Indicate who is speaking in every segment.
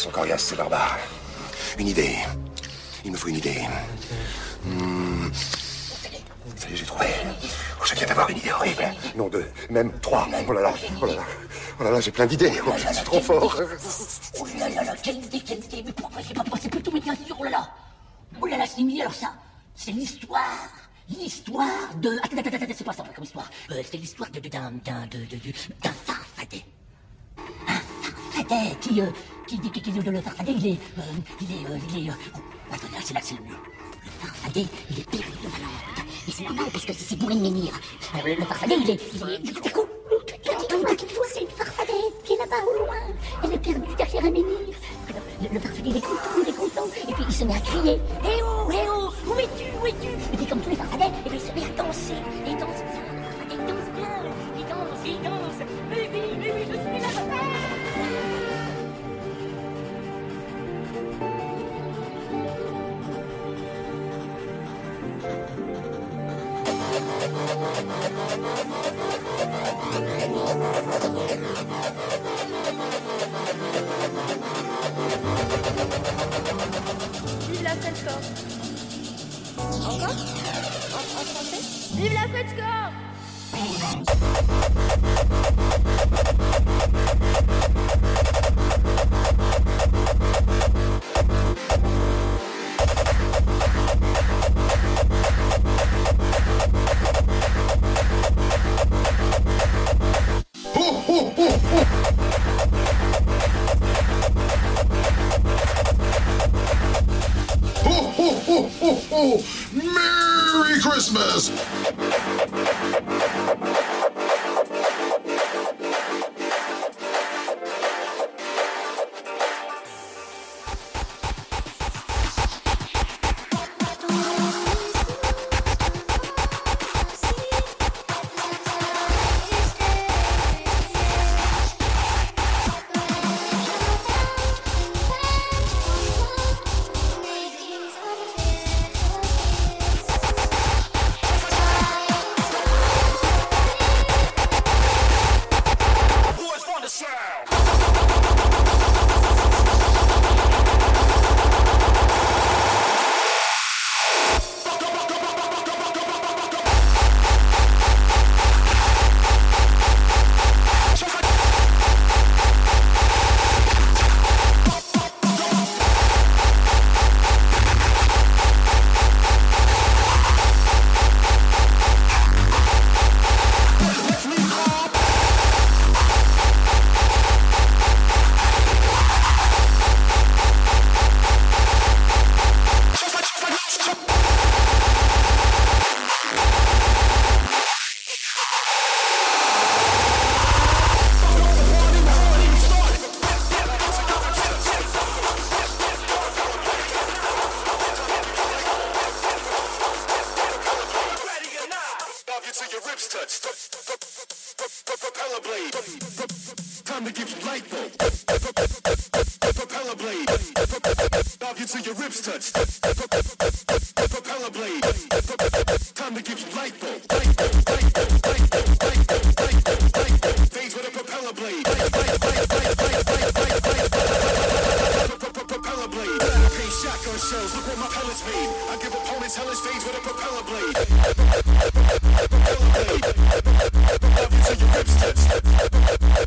Speaker 1: sont coriaces, ces barbares. Une idée. Il me faut une idée. Hmm. Ça y est, j'ai trouvé. Oh, je viens d'avoir une idée horrible. Non, deux, même trois. Oh là là, oh là là. Oh là là, j'ai plein d'idées. Oh, je suis trop fort.
Speaker 2: Oh là là là, quelle idée, quelle idée. Mais pourquoi c'est pas passé plus mais bien sûr, oh là là. Oh là là, c'est idée, alors ça, c'est l'histoire. L'histoire de. Attends, attends, attends, c'est pas ça comme histoire. Euh, c'est l'histoire d'un d'un de- d'un farfadet. Un farfadet qui euh, le farfadet il est euh, il est euh, il est. euh, oh, attendez, c'est là c'est le mieux. Le farfadet il est péri de valeur. Et c'est normal parce que c'est bourré de menhir. Alors, le, le farfadet il est il est. Tout à coup, c'est une farfadet qui est là-bas au loin. Elle est perdue derrière un menhir. Alors, le, le farfadet il est content, il est content. Et puis il se met à crier. Eh oh, eh oh, où es-tu, où es-tu? Et puis comme tous les farfadets, et puis il se met à danser.
Speaker 3: Vive la fête score Encore? En, français? Vive la fête
Speaker 1: fades with a propeller blade. Propeller blade. Love you till your ribs touch.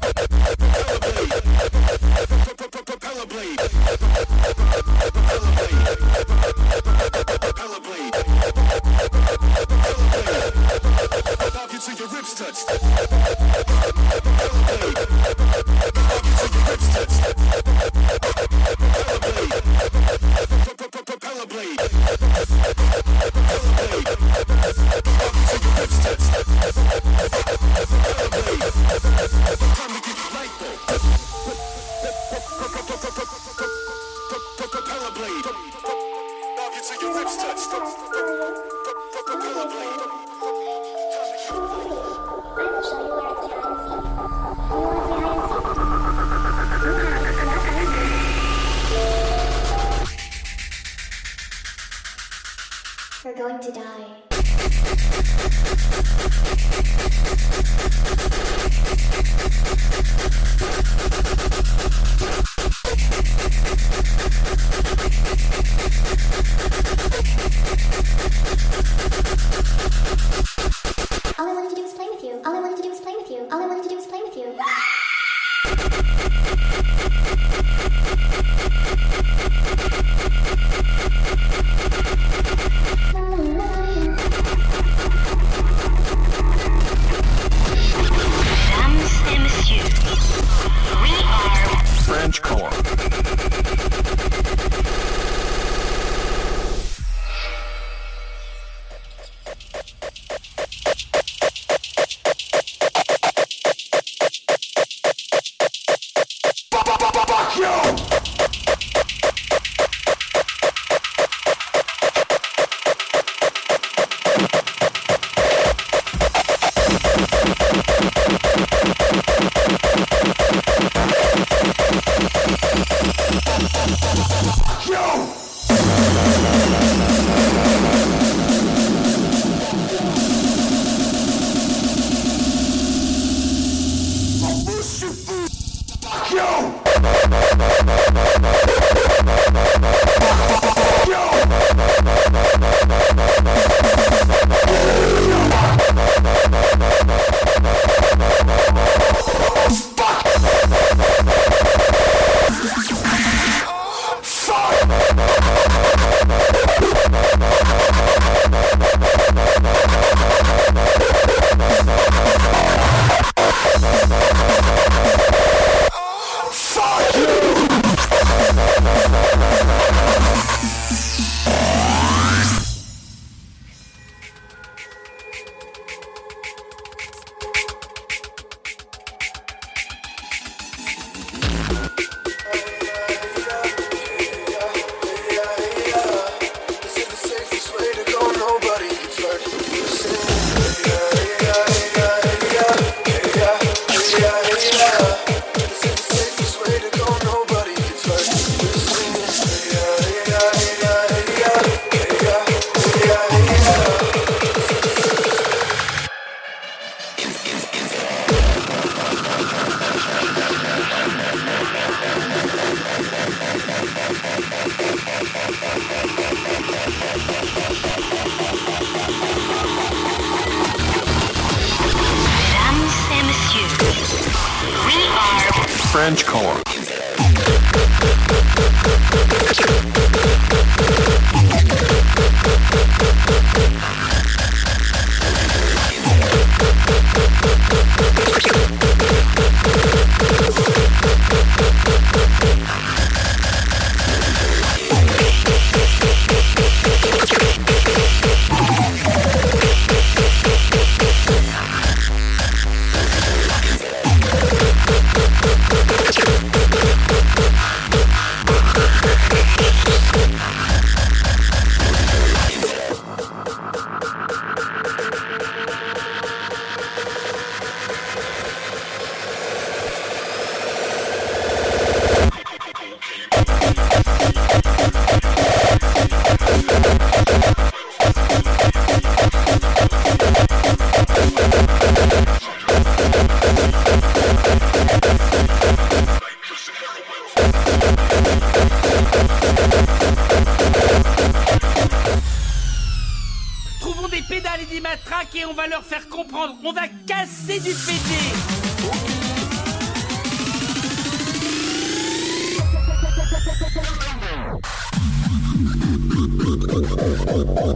Speaker 1: French corn.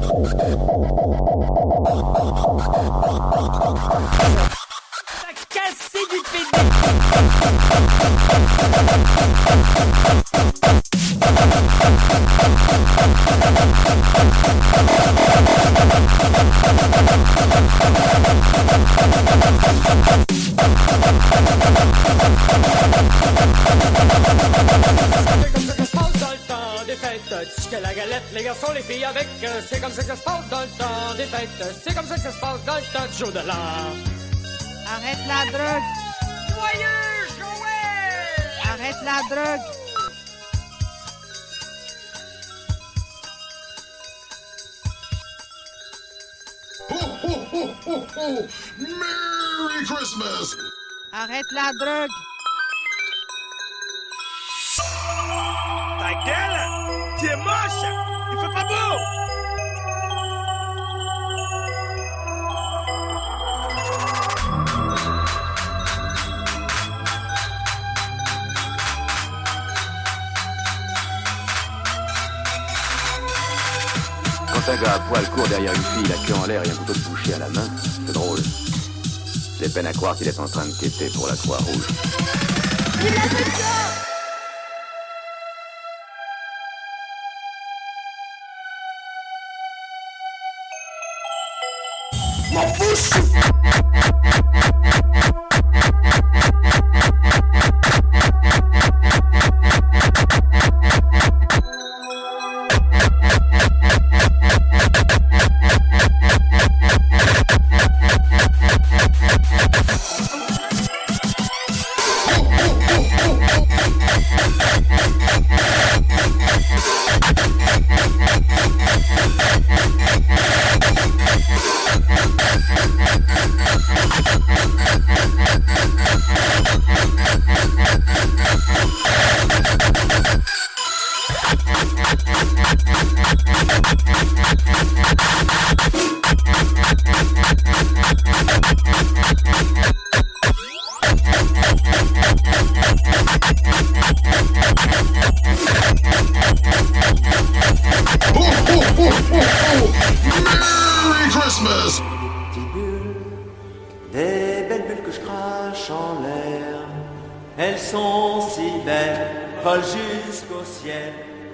Speaker 1: Subscribe. c'est comme ça que ça se passe dans le temps du de l'an. Arrête la drogue! Joyeux Joël! Arrête la drogue! Ho, ho, ho, ho! Merry Christmas! Arrête la drogue! Ta gueule! Tu es moche! Il fait pas beau! un gars à poil court derrière une fille, la queue en l'air et un couteau de boucher à la main, c'est drôle. J'ai peine à croire qu'il est en train de quêter pour la Croix-Rouge. Des bulles, belles bulles que je crache en l'air. Elles sont si belles,
Speaker 4: volent jusqu'au ciel.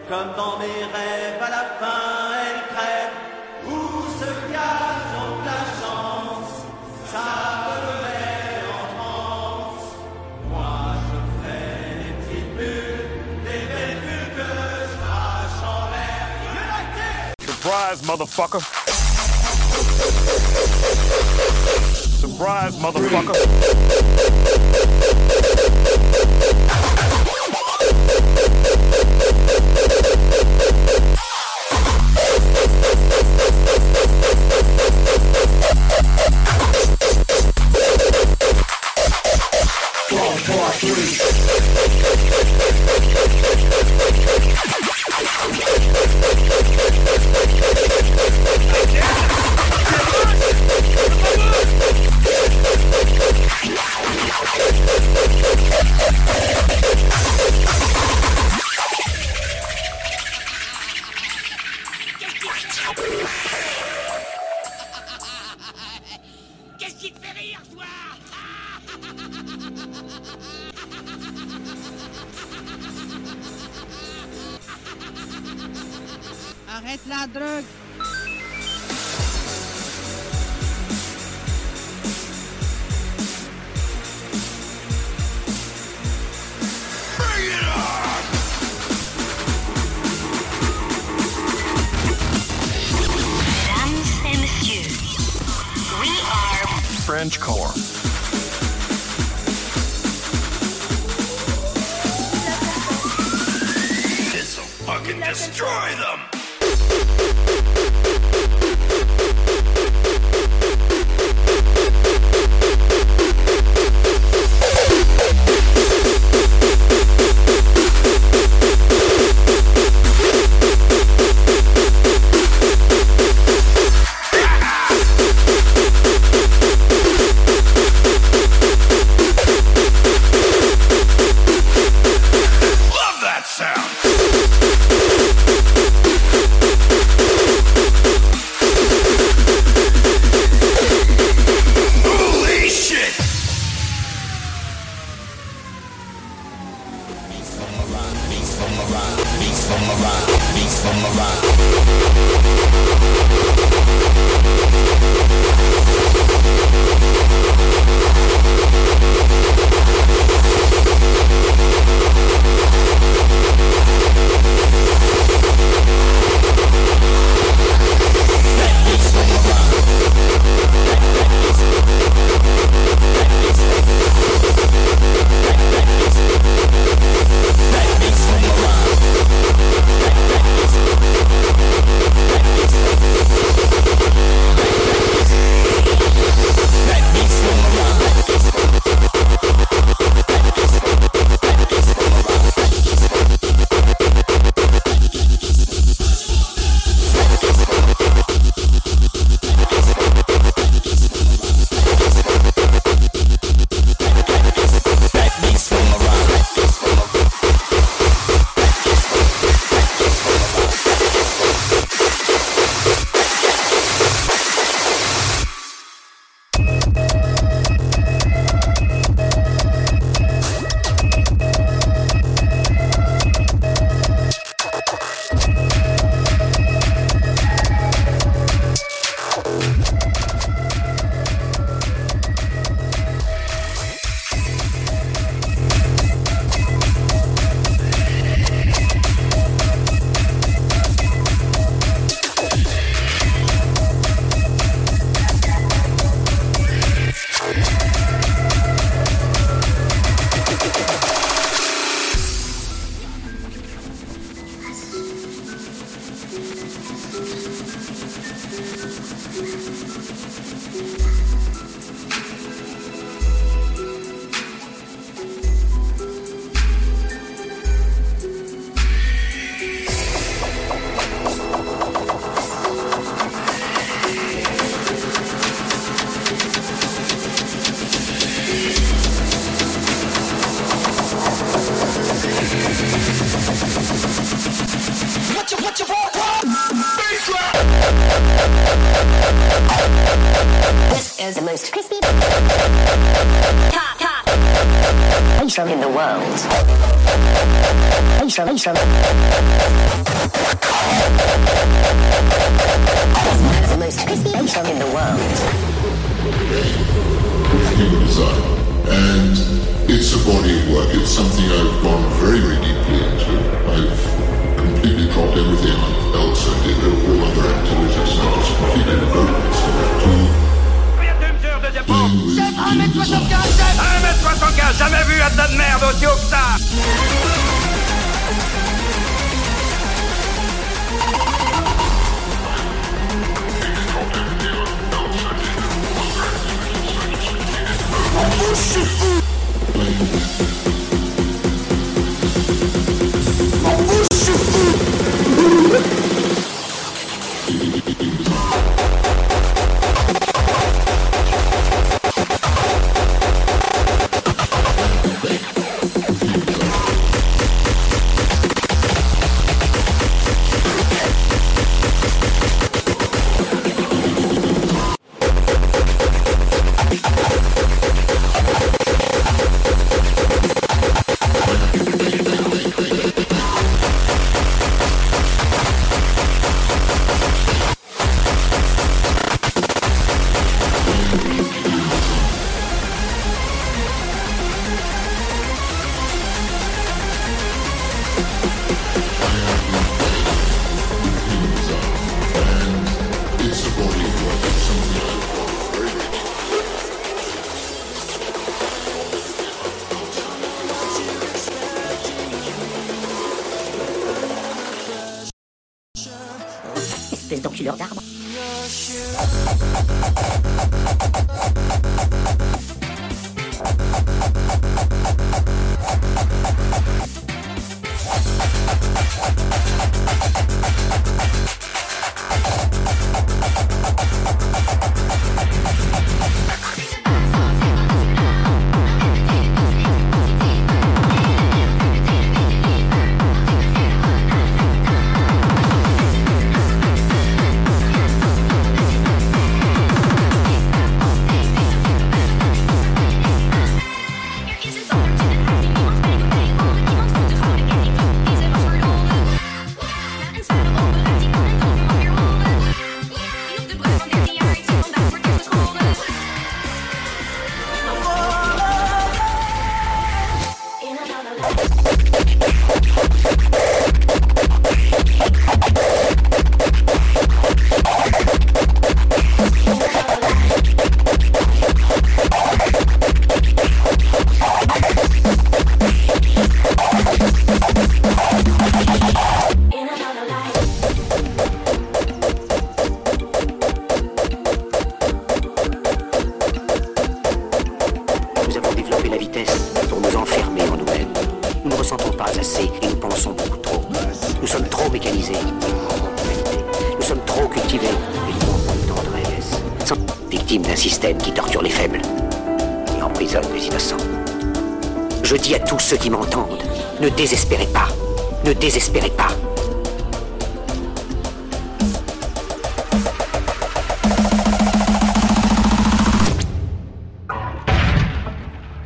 Speaker 4: Comme
Speaker 1: dans
Speaker 5: mes rêves, à la fin, elles crèvent. Où se cache donc la chance Ça surprise, motherfucker. Surprise, motherfucker. Qu'est-ce qui te fait rire, toi Arrête la
Speaker 6: drogue. Destroy them! Intro in the world. This is the most crispy intro in the world.
Speaker 7: human design. And it's a body of work. It's something I've gone very, very deeply into. I've completely dropped everything else I did, all other activities, and I just completely devoted myself to with human design.
Speaker 8: 1m75, jamais vu un tas de merde aussi haut que ça
Speaker 9: Your shoes. Qui torture les faibles et emprisonne les innocents. Je dis à tous ceux qui m'entendent, ne désespérez pas. Ne désespérez pas.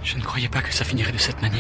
Speaker 10: Je ne croyais pas que ça finirait de cette manière.